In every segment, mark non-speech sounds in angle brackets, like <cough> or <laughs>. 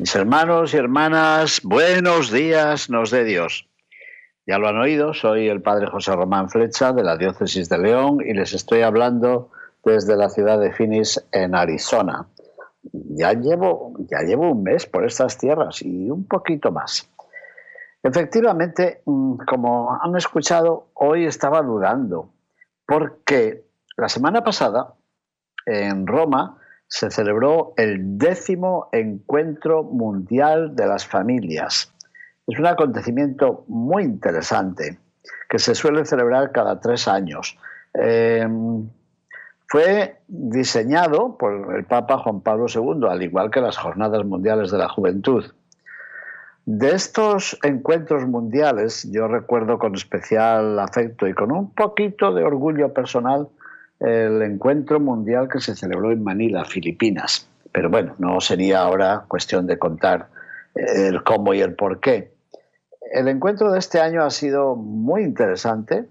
Mis hermanos y hermanas, buenos días nos dé Dios. Ya lo han oído, soy el padre José Román Flecha de la Diócesis de León y les estoy hablando desde la ciudad de Phoenix en Arizona. Ya llevo, ya llevo un mes por estas tierras y un poquito más. Efectivamente, mm, como han escuchado, hoy estaba dudando porque la semana pasada en Roma se celebró el décimo encuentro mundial de las familias. Es un acontecimiento muy interesante que se suele celebrar cada tres años. Em, fue diseñado por el Papa Juan Pablo II, al igual que las Jornadas Mundiales de la Juventud. De estos encuentros mundiales, yo recuerdo con especial afecto y con un poquito de orgullo personal el encuentro mundial que se celebró en Manila, Filipinas. Pero bueno, no sería ahora cuestión de contar el cómo y el por qué. El encuentro de este año ha sido muy interesante.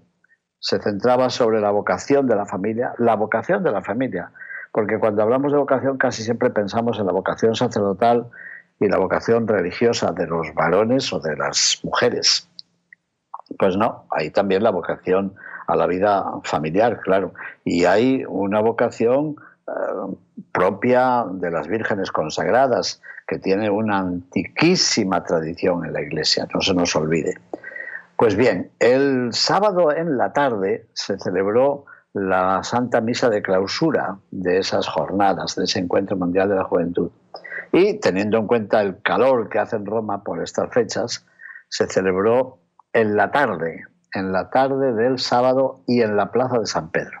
Se centraba sobre la vocación de la familia, la vocación de la familia, porque cuando hablamos de vocación casi siempre pensamos en la vocación sacerdotal y la vocación religiosa de los varones o de las mujeres. Pues no, hay también la vocación a la vida familiar, claro. Y hay una vocación eh, propia de las vírgenes consagradas, que tiene una antiquísima tradición en la Iglesia, no se nos olvide. Pues bien, el sábado en la tarde se celebró la Santa Misa de clausura de esas jornadas, de ese Encuentro Mundial de la Juventud. Y teniendo en cuenta el calor que hace en Roma por estas fechas, se celebró en la tarde, en la tarde del sábado y en la plaza de San Pedro.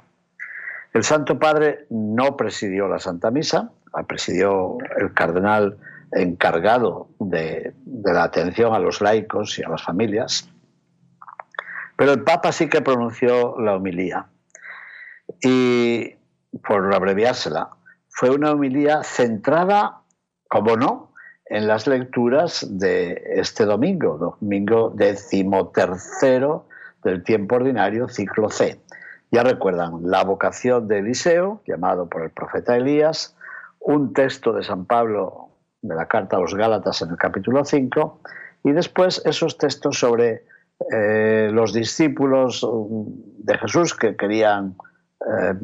El Santo Padre no presidió la Santa Misa, la presidió el cardenal encargado de, la atención a los laicos y a las familias, pero el Papa sí que pronunció la homilía. Y, por abreviársela, fue una homilía centrada, como no, en las lecturas de este domingo, domingo decimotercero del tiempo ordinario, ciclo C. Ya recuerdan la vocación de Eliseo, llamado por el profeta Elías, un texto de San Pablo de la carta a los Gálatas en el capítulo 5, y después esos textos sobre eh, los discípulos um, de Jesús que querían eh,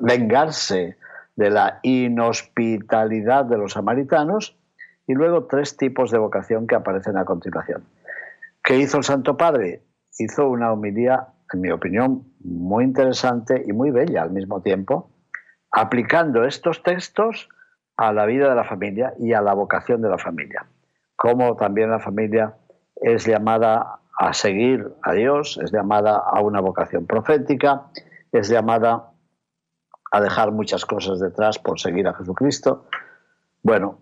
vengarse de la inhospitalidad de los samaritanos, y luego tres tipos de vocación que aparecen a continuación. ¿Qué hizo el Santo Padre? Hizo una homilía, en mi opinión, muy interesante y muy bella al mismo tiempo, aplicando estos textos a la vida de la familia y a la vocación de la familia. Como también la familia es llamada a seguir a Dios, es llamada a una vocación profética, es llamada a dejar muchas cosas detrás por seguir a Jesucristo. Bueno,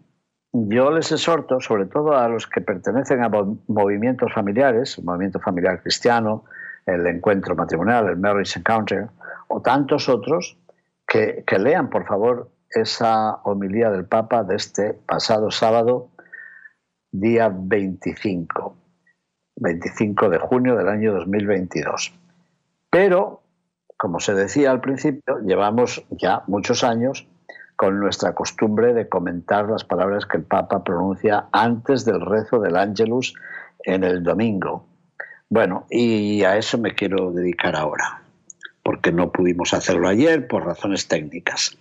yo les exhorto, sobre todo a los que pertenecen a movimientos familiares, el movimiento familiar cristiano, el encuentro matrimonial, el marriage encounter, o tantos otros, que, que lean, por favor, esa homilía del Papa de este pasado sábado, día 25, 25 de junio del año 2022. Pero, como se decía al principio, llevamos ya muchos años con nuestra costumbre de comentar las palabras que el Papa pronuncia antes del rezo del Ángelus en el domingo. Bueno, y a eso me quiero dedicar ahora, porque no pudimos hacerlo ayer por razones técnicas.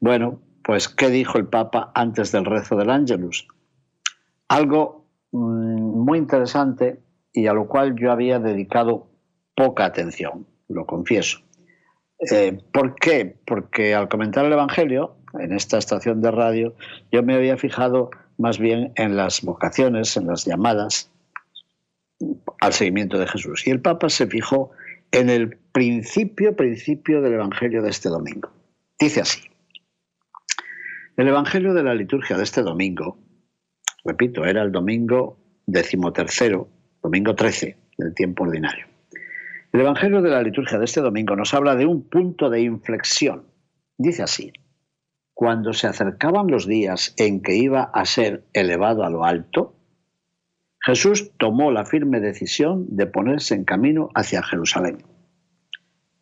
Bueno, pues ¿qué dijo el Papa antes del rezo del Ángelus? Algo mm, muy interesante y a lo cual yo había dedicado poca atención, lo confieso. Eh, ¿Por qué? Porque al comentar el Evangelio, en esta estación de radio, yo me había fijado más bien en las vocaciones, en las llamadas al seguimiento de Jesús. Y el Papa se fijó en el principio, principio del Evangelio de este domingo. Dice así, El Evangelio de la liturgia de este domingo, repito, era el domingo decimotercero, domingo 13 del tiempo ordinario. El Evangelio de la liturgia de este domingo nos habla de un punto de inflexión. Dice así, cuando se acercaban los días en que iba a ser elevado a lo alto, Jesús tomó la firme decisión de ponerse en camino hacia Jerusalén.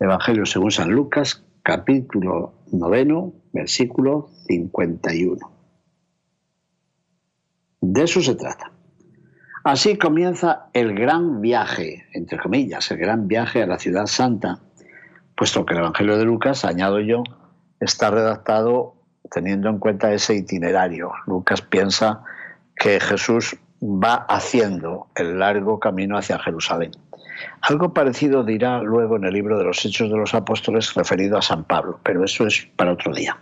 Evangelio según San Lucas, capítulo noveno, versículo 51. De eso se trata. Así comienza el gran viaje, entre comillas, el gran viaje a la ciudad santa, puesto que el Evangelio de Lucas, añado yo, está redactado teniendo en cuenta ese itinerario. Lucas piensa que Jesús va haciendo el largo camino hacia Jerusalén. Algo parecido dirá luego en el libro de los Hechos de los Apóstoles referido a San Pablo, pero eso es para otro día.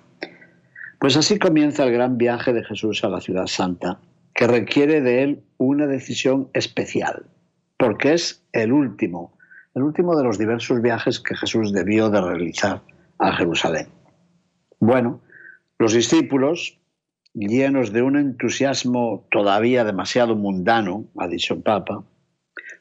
Pues así comienza el gran viaje de Jesús a la ciudad santa, que requiere de él una decisión especial, porque es el último, el último de los diversos viajes que Jesús debió de realizar a Jerusalén. Bueno, los discípulos, llenos de un entusiasmo todavía demasiado mundano, ha dicho el Papa,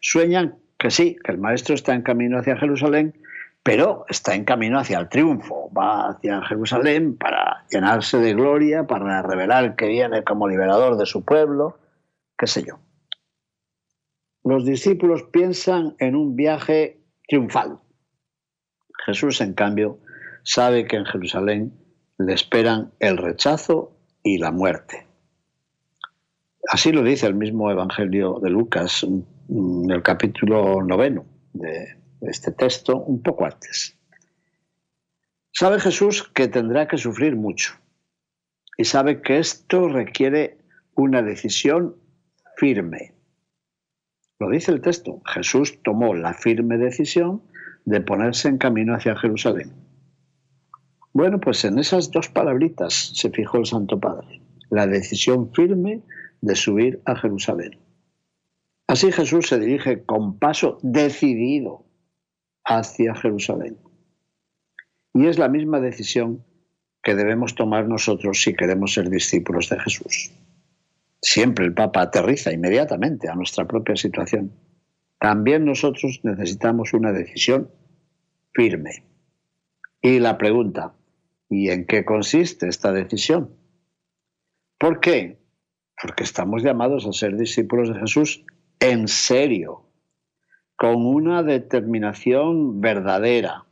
sueñan que sí, que el Maestro está en camino hacia Jerusalén, pero está en camino hacia el triunfo. Va hacia Jerusalén para llenarse de gloria, para revelar que viene como liberador de su pueblo, qué sé yo. Los discípulos piensan en un viaje triunfal. Jesús, en cambio, sabe que en Jerusalén le esperan el rechazo y la muerte. Así lo dice el mismo Evangelio de Lucas en el capítulo noveno de este texto, un poco antes. Sabe Jesús que tendrá que sufrir mucho y sabe que esto requiere una decisión firme. Lo dice el texto. Jesús tomó la firme decisión de ponerse en camino hacia Jerusalén. Bueno, pues en esas dos palabritas se fijó el Santo Padre, la decisión firme de subir a Jerusalén. Así Jesús se dirige con paso decidido hacia Jerusalén. Y es la misma decisión que debemos tomar nosotros si queremos ser discípulos de Jesús. Siempre el Papa aterriza inmediatamente a nuestra propia situación. También nosotros necesitamos una decisión firme. Y la pregunta, ¿y en qué consiste esta decisión? ¿Por qué? Porque estamos llamados a ser discípulos de Jesús en serio, con una determinación verdadera.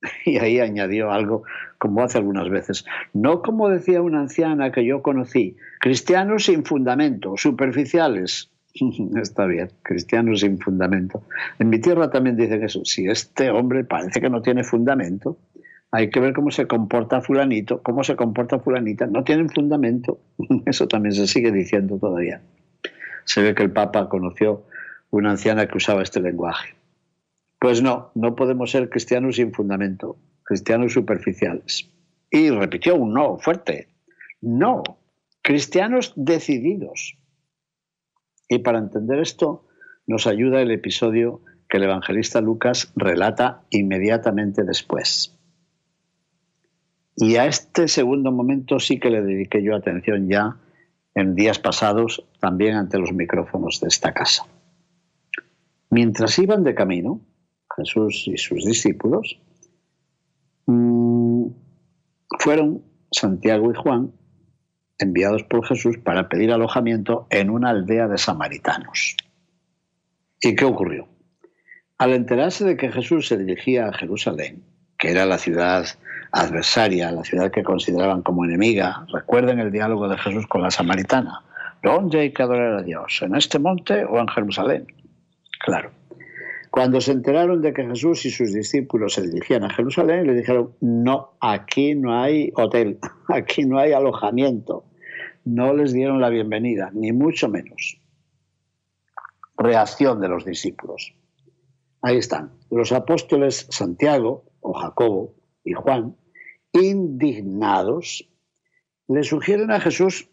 <laughs> Y ahí añadió algo, como hace algunas veces, no como decía una anciana que yo conocí, cristianos sin fundamento, superficiales. <laughs> Está bien, cristianos sin fundamento. En mi tierra también dice que si este hombre parece que no tiene fundamento, hay que ver cómo se comporta fulanito, cómo se comporta fulanita, no tienen fundamento. <laughs> Eso también se sigue diciendo todavía. Se ve que el Papa conoció una anciana que usaba este lenguaje. Pues no, no podemos ser cristianos sin fundamento, cristianos superficiales. Y repitió un no fuerte. No, cristianos decididos. Y para entender esto nos ayuda el episodio que el evangelista Lucas relata inmediatamente después. Y a este segundo momento sí que le dediqué yo atención ya en días pasados, también ante los micrófonos de esta casa. Mientras iban de camino, Jesús y sus discípulos, mm, fueron Santiago y Juan enviados por Jesús para pedir alojamiento en una aldea de samaritanos. ¿Y qué ocurrió? Al enterarse de que Jesús se dirigía a Jerusalén, que era la ciudad adversaria, la ciudad que consideraban como enemiga, recuerden el diálogo de Jesús con la samaritana, ¿dónde hay que adorar a Dios? ¿En este monte o en Jerusalén? Claro. Cuando se enteraron de que Jesús y sus discípulos se dirigían a Jerusalén, le dijeron, no, aquí no hay hotel, <laughs> aquí no hay alojamiento. No les dieron la bienvenida, ni mucho menos. Reacción de los discípulos. Ahí están. Los apóstoles Santiago o Jacobo y Juan, indignados, le sugieren a Jesús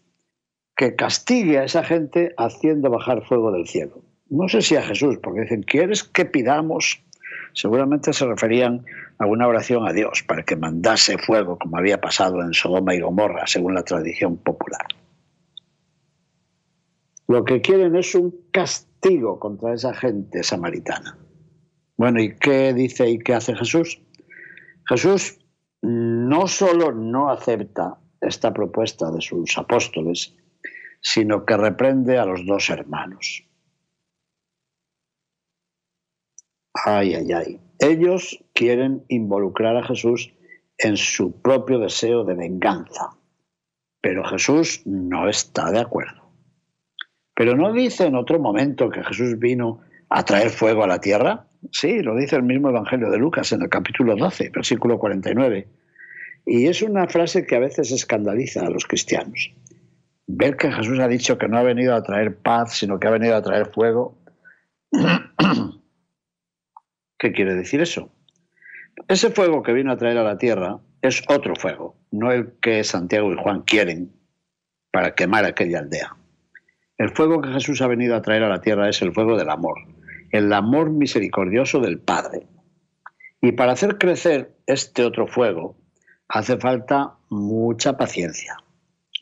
que castigue a esa gente haciendo bajar fuego del cielo no sé si a Jesús, porque dicen, ¿quieres que pidamos seguramente se referían a una oración a Dios para que mandase fuego, como había pasado en Sodoma y Gomorra, según la tradición popular. Lo que quieren es un castigo contra esa gente samaritana. Bueno, ¿y qué dice y qué hace Jesús? Jesús no solo no acepta esta propuesta de sus apóstoles, sino que reprende a los dos hermanos. Ay, ay, ay. Ellos quieren involucrar a Jesús en su propio deseo de venganza, pero Jesús no está de acuerdo. Pero no dice en otro momento que Jesús vino a traer fuego a la tierra. Sí, lo dice el mismo Evangelio de Lucas en el capítulo 12, versículo 49. Y es una frase que a veces escandaliza a los cristianos. Ver que Jesús ha dicho que no ha venido a traer paz, sino que ha venido a traer fuego. <clears throat> ¿Qué quiere decir eso? Ese fuego que vino a traer a la tierra es otro fuego, no el que Santiago y Juan quieren para quemar aquella aldea. El fuego que Jesús ha venido a traer a la tierra es el fuego del amor, el amor misericordioso del Padre. Y para hacer crecer este otro fuego hace falta mucha paciencia,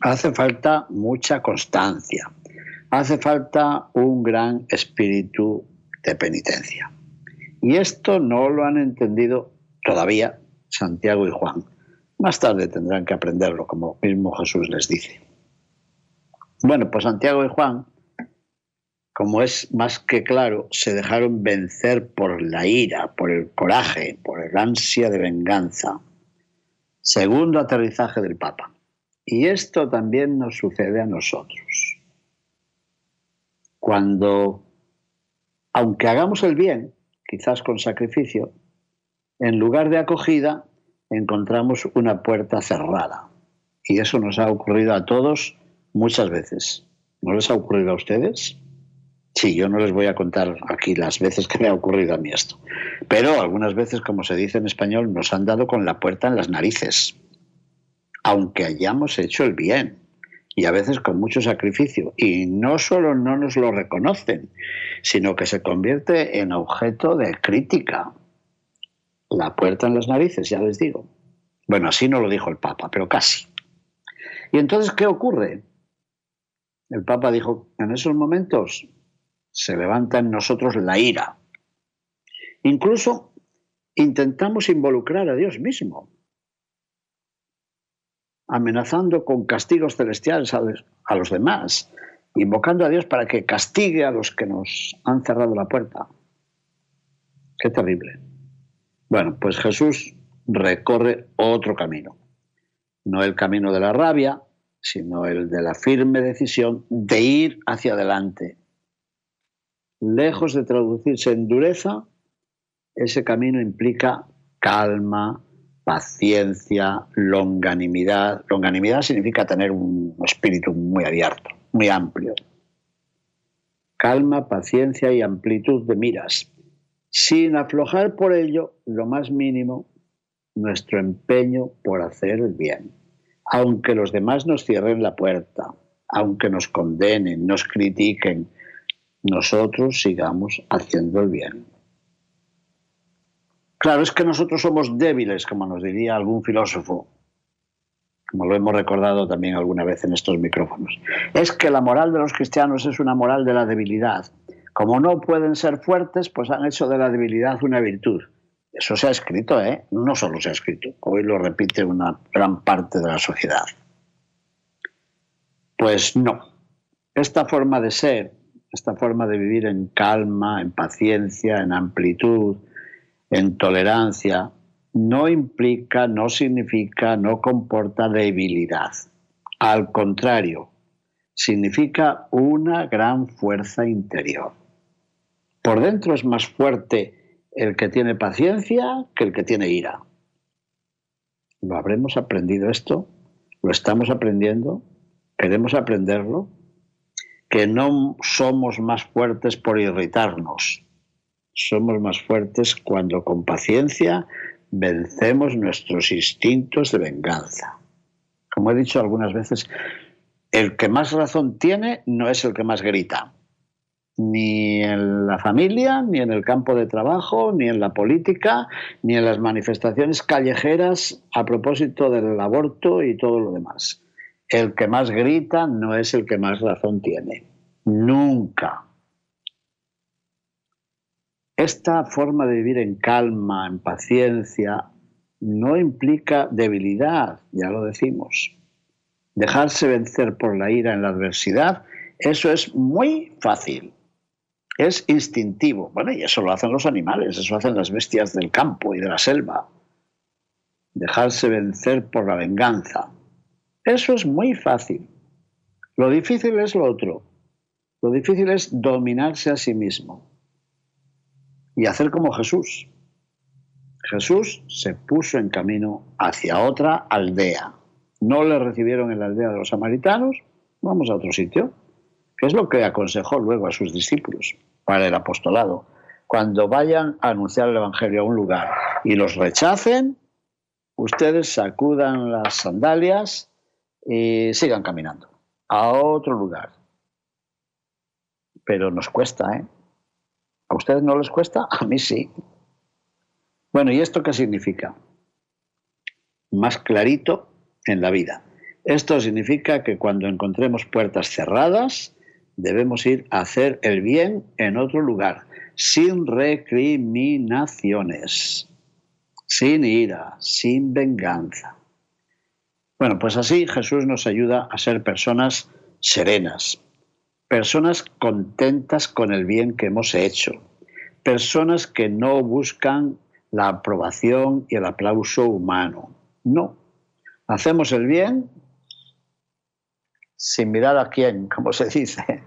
hace falta mucha constancia, hace falta un gran espíritu de penitencia. Y esto no lo han entendido todavía Santiago y Juan. Más tarde tendrán que aprenderlo, como mismo Jesús les dice. Bueno, pues Santiago y Juan, como es más que claro, se dejaron vencer por la ira, por el coraje, por el ansia de venganza. Segundo aterrizaje del Papa. Y esto también nos sucede a nosotros. Cuando, aunque hagamos el bien, quizás con sacrificio, en lugar de acogida encontramos una puerta cerrada. Y eso nos ha ocurrido a todos muchas veces. ¿No les ha ocurrido a ustedes? Sí, yo no les voy a contar aquí las veces que me ha ocurrido a mí esto. Pero algunas veces, como se dice en español, nos han dado con la puerta en las narices. Aunque hayamos hecho el bien y a veces con mucho sacrificio. Y no solo no nos lo reconocen, sino que se convierte en objeto de crítica. La puerta en las narices, ya les digo. Bueno, así no lo dijo el Papa, pero casi. ¿Y entonces qué ocurre? El Papa dijo, en esos momentos se levanta en nosotros la ira. Incluso intentamos involucrar a Dios mismo amenazando con castigos celestiales a los demás, invocando a Dios para que castigue a los que nos han cerrado la puerta. Qué terrible. Bueno, pues Jesús recorre otro camino, no el camino de la rabia, sino el de la firme decisión de ir hacia adelante. Lejos de traducirse en dureza, ese camino implica calma, paciencia, longanimidad. Longanimidad significa tener un espíritu muy abierto, muy amplio. Calma, paciencia y amplitud de miras, sin aflojar por ello lo más mínimo nuestro empeño por hacer el bien. Aunque los demás nos cierren la puerta, aunque nos condenen, nos critiquen, nosotros sigamos haciendo el bien. Claro, es que nosotros somos débiles, como nos diría algún filósofo, como lo hemos recordado también alguna vez en estos micrófonos. Es que la moral de los cristianos es una moral de la debilidad. Como no pueden ser fuertes, pues han hecho de la debilidad una virtud. Eso se ha escrito, ¿eh? No solo se ha escrito, hoy lo repite una gran parte de la sociedad. Pues no. Esta forma de ser, esta forma de vivir en calma, en paciencia, en amplitud, en tolerancia no implica, no significa, no comporta debilidad. Al contrario, significa una gran fuerza interior. Por dentro es más fuerte el que tiene paciencia que el que tiene ira. ¿Lo habremos aprendido esto? ¿Lo estamos aprendiendo? ¿Queremos aprenderlo? Que no somos más fuertes por irritarnos, somos más fuertes cuando con paciencia vencemos nuestros instintos de venganza. Como he dicho algunas veces, el que más razón tiene no es el que más grita. ni en la familia, ni en el campo de trabajo, ni en la política, ni en las manifestaciones callejeras a propósito del aborto y todo lo demás. El que más grita no es el que más razón tiene. Nunca. Esta forma de vivir en calma, en paciencia, no implica debilidad, ya lo decimos. Dejarse vencer por la ira en la adversidad, eso es muy fácil es instintivo. Bueno, y eso lo hacen los animales, eso hacen las bestias del campo y de la selva. Dejarse vencer por la venganza. Eso es muy fácil. Lo difícil es lo otro. Lo difícil es dominarse a sí mismo y hacer como Jesús. Jesús se puso en camino hacia otra aldea. No le recibieron en la aldea de los samaritanos, vamos a otro sitio, es lo que aconsejó luego a sus discípulos para el apostolado. Cuando vayan a anunciar el Evangelio a un lugar y los rechacen, ustedes sacudan las sandalias y sigan caminando a otro lugar. Pero nos cuesta, ¿eh? ¿A ustedes no les cuesta? <laughs> A mí sí. Bueno, ¿y esto qué significa? Más clarito en la vida. Esto significa que cuando encontremos puertas cerradas, debemos ir a hacer el bien en otro lugar, sin recriminaciones, sin ira, sin venganza. Bueno, pues así Jesús nos ayuda a ser personas serenas, personas contentas con el bien que hemos hecho, personas que no buscan la aprobación y el aplauso humano. No, hacemos el bien sin mirar a quién, <laughs> como se dice.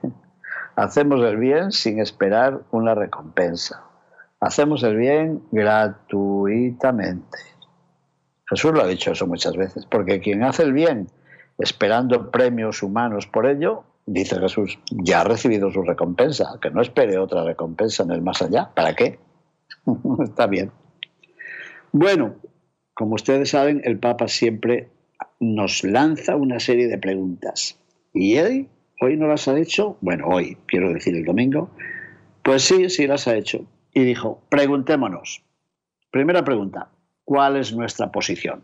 Hacemos el bien sin esperar una recompensa. Hacemos el bien gratuitamente. Jesús lo ha dicho eso muchas veces, porque quien hace el bien esperando premios humanos por ello, dice Jesús, ya ha recibido su recompensa, que no espere otra recompensa en el más allá. ¿Para qué? <laughs> Está bien. Bueno, como ustedes saben, el Papa siempre nos lanza una serie de preguntas. ¿Y él hoy no las ha hecho? Bueno, hoy, quiero decir el domingo. Pues sí, sí las ha hecho. Y dijo, preguntémonos. Primera pregunta, ¿cuál es nuestra posición?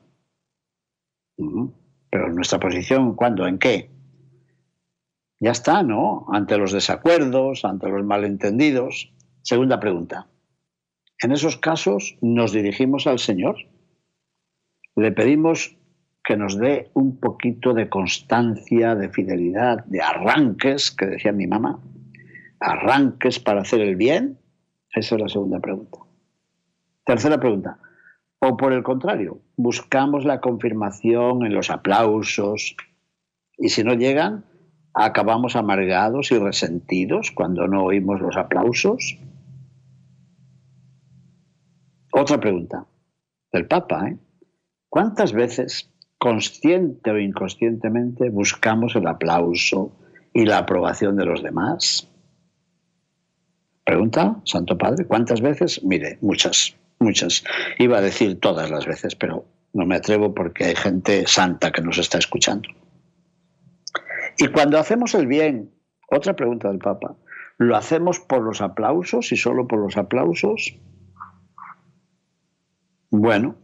Pero nuestra posición, ¿cuándo? ¿En qué? Ya está, ¿no? Ante los desacuerdos, ante los malentendidos. Segunda pregunta. En esos casos nos dirigimos al Señor. Le pedimos que nos dé un poquito de constancia, de fidelidad, de arranques, que decía mi mamá, arranques para hacer el bien? Esa es la segunda pregunta. Tercera pregunta. O por el contrario, buscamos la confirmación en los aplausos y si no llegan, acabamos amargados y resentidos cuando no oímos los aplausos. Otra pregunta del Papa. ¿eh? ¿Cuántas veces consciente o inconscientemente buscamos el aplauso y la aprobación de los demás? Pregunta, Santo Padre, ¿cuántas veces? Mire, muchas, muchas. Iba a decir todas las veces, pero no me atrevo porque hay gente santa que nos está escuchando. Y cuando hacemos el bien, otra pregunta del Papa, ¿lo hacemos por los aplausos y solo por los aplausos? Bueno,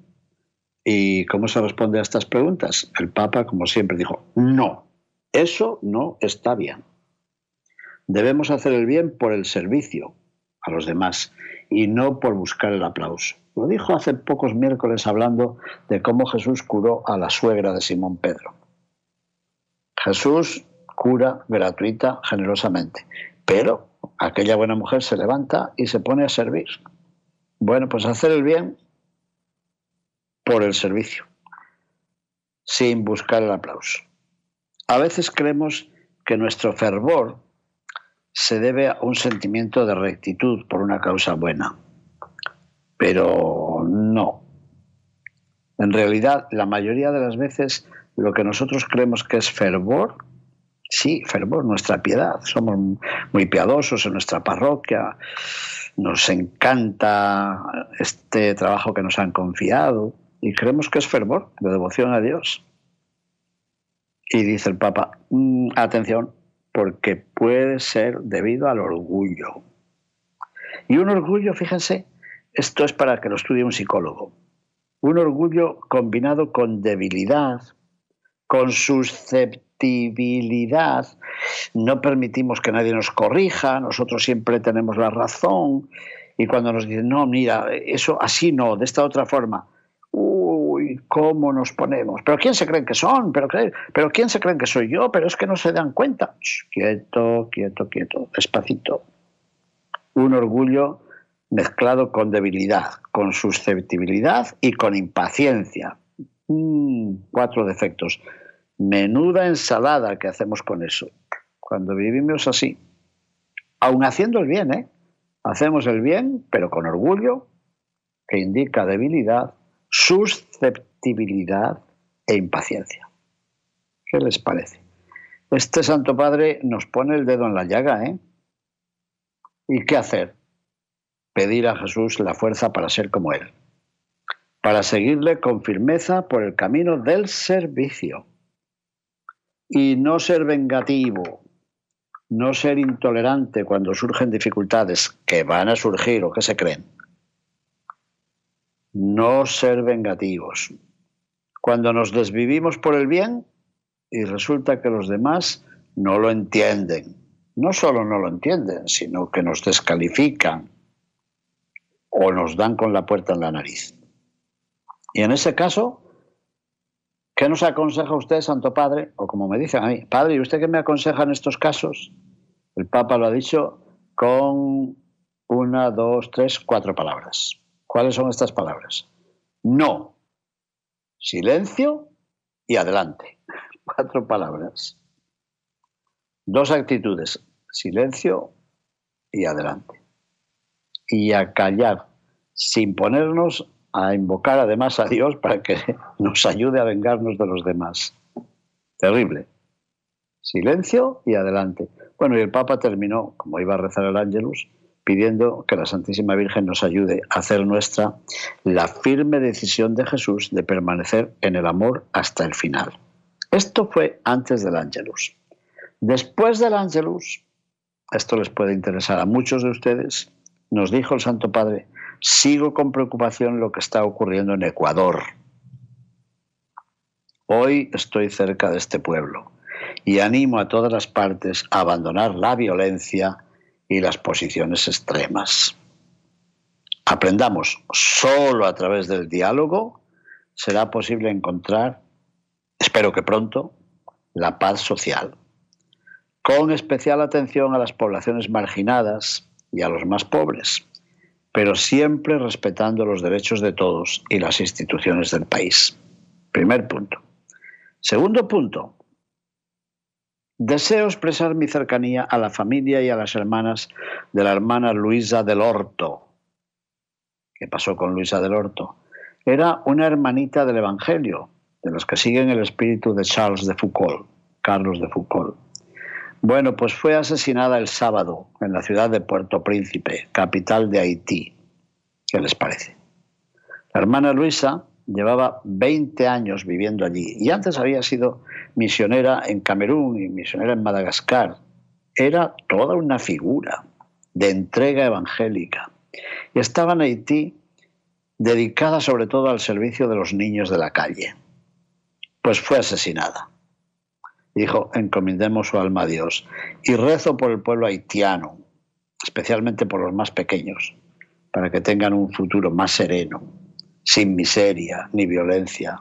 ¿Y cómo se responde a estas preguntas? El Papa, como siempre, dijo, no, eso no está bien. Debemos hacer el bien por el servicio a los demás y no por buscar el aplauso. Lo dijo hace pocos miércoles hablando de cómo Jesús curó a la suegra de Simón Pedro. Jesús cura gratuita, generosamente, pero aquella buena mujer se levanta y se pone a servir. Bueno, pues hacer el bien por el servicio, sin buscar el aplauso. A veces creemos que nuestro fervor se debe a un sentimiento de rectitud por una causa buena, pero no. En realidad, la mayoría de las veces lo que nosotros creemos que es fervor, sí, fervor, nuestra piedad. Somos muy piadosos en nuestra parroquia, nos encanta este trabajo que nos han confiado, y creemos que es fervor, de devoción a Dios. Y dice el Papa, mm, atención, porque puede ser debido al orgullo. Y un orgullo, fíjense, esto es para que lo estudie un psicólogo. Un orgullo combinado con debilidad, con susceptibilidad. No permitimos que nadie nos corrija, nosotros siempre tenemos la razón. Y cuando nos dicen, no, mira, eso así no, de esta otra forma, ¿cómo nos ponemos? ¿Pero quién se creen que son? ¿Pero, ¿Pero quién se creen que soy yo? Pero es que no se dan cuenta. quieto, quieto, quieto, despacito. Un orgullo mezclado con debilidad, con susceptibilidad y con impaciencia. Mm, cuatro defectos. Menuda ensalada que hacemos con eso. Cuando vivimos así, aun haciendo el bien, ¿eh? hacemos el bien, pero con orgullo, que indica debilidad, susceptibilidad e impaciencia. ¿Qué les parece? Este Santo Padre nos pone el dedo en la llaga, ¿eh? ¿Y qué hacer? Pedir a Jesús la fuerza para ser como Él, para seguirle con firmeza por el camino del servicio y no ser vengativo, no ser intolerante cuando surgen dificultades que van a surgir o que se creen no ser vengativos. Cuando nos desvivimos por el bien y resulta que los demás no lo entienden. No solo no lo entienden, sino que nos descalifican o nos dan con la puerta en la nariz. Y en ese caso, ¿qué nos aconseja usted, Santo Padre? O como me dicen a mí, Padre, ¿y usted qué me aconseja en estos casos? El Papa lo ha dicho con una, dos, tres, cuatro palabras. ¿Cuáles son estas palabras? No, silencio y adelante. <laughs> Cuatro palabras. Dos actitudes, silencio y adelante. Y a callar, sin ponernos a invocar además a Dios para que <laughs> nos ayude a vengarnos de los demás. Terrible. Silencio y adelante. Bueno, y el Papa terminó, como iba a rezar el Ángelus, pidiendo que la Santísima Virgen nos ayude a hacer nuestra la firme decisión de Jesús de permanecer en el amor hasta el final. Esto fue antes del Ángelus. Después del Ángelus, esto les puede interesar a muchos de ustedes, nos dijo el Santo Padre, sigo con preocupación lo que está ocurriendo en Ecuador. Hoy estoy cerca de este pueblo y animo a todas las partes a abandonar la violencia y las posiciones extremas. Aprendamos, solo a través del diálogo será posible encontrar, espero que pronto, la paz social, con especial atención a las poblaciones marginadas y a los más pobres, pero siempre respetando los derechos de todos y las instituciones del país. Primer punto. Segundo punto, Deseo expresar mi cercanía a la familia y a las hermanas de la hermana Luisa del Horto. ¿Qué pasó con Luisa del Horto? Era una hermanita del Evangelio, de los que siguen el espíritu de Charles de Foucault, Carlos de Foucault. Bueno, pues fue asesinada el sábado en la ciudad de Puerto Príncipe, capital de Haití. ¿Qué les parece? La hermana Luisa llevaba 20 años viviendo allí y antes había sido misionera en Camerún y misionera en Madagascar. Era toda una figura de entrega evangélica y estaba en Haití dedicada sobre todo al servicio de los niños de la calle. Pues fue asesinada. Dijo, encomendemos su alma a Dios y rezo por el pueblo haitiano, especialmente por los más pequeños, para que tengan un futuro más sereno, sin miseria ni violencia.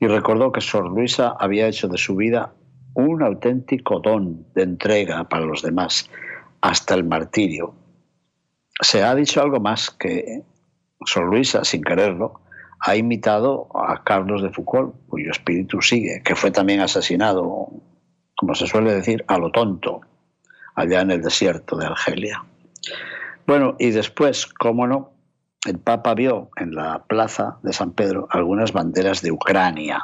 Y recordó que Sor Luisa había hecho de su vida un auténtico don de entrega para los demás, hasta el martirio. Se ha dicho algo más que Sor Luisa, sin quererlo, ha imitado a Carlos de Foucault, cuyo espíritu sigue, que fue también asesinado, como se suele decir, a lo tonto, allá en el desierto de Argelia. Bueno, y después, cómo no, el Papa vio en la plaza de San Pedro algunas banderas de Ucrania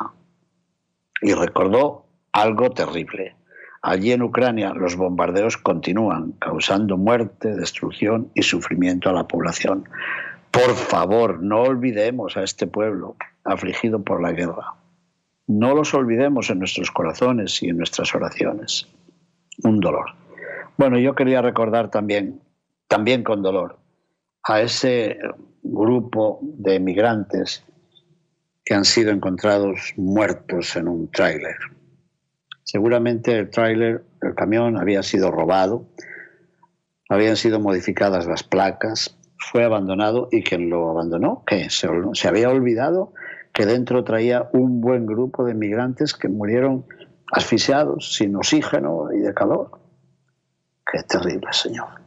y recordó algo terrible. Allí en Ucrania los bombardeos continúan, causando muerte, destrucción y sufrimiento a la población. Por favor, no olvidemos a este pueblo afligido por la guerra. no los olvidemos en nuestros corazones y en nuestras oraciones. Un dolor. Bueno, yo quería recordar también, también con dolor, a ese grupo de migrantes que han sido encontrados muertos en un tráiler. Seguramente el tráiler, el camión había sido robado, habían sido modificadas las placas, fue abandonado y quien lo abandonó, que se, se había olvidado que dentro traía un buen grupo de migrantes que murieron asfixiados, sin oxígeno y de calor. Qué terrible, Señor.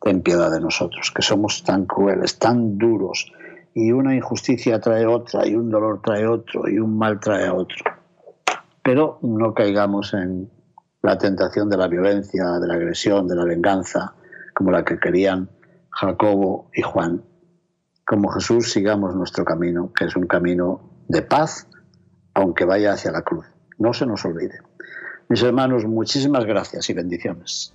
Ten piedad de nosotros, que somos tan crueles, tan duros, y una injusticia trae otra, y un dolor trae otro, y un mal trae otro. Pero no caigamos en la tentación de la violencia, de la agresión, de la venganza, como la que querían Jacobo y Juan. Como Jesús sigamos nuestro camino, que es un camino de paz, aunque vaya hacia la cruz. No se nos olvide. Mis hermanos, muchísimas gracias y bendiciones.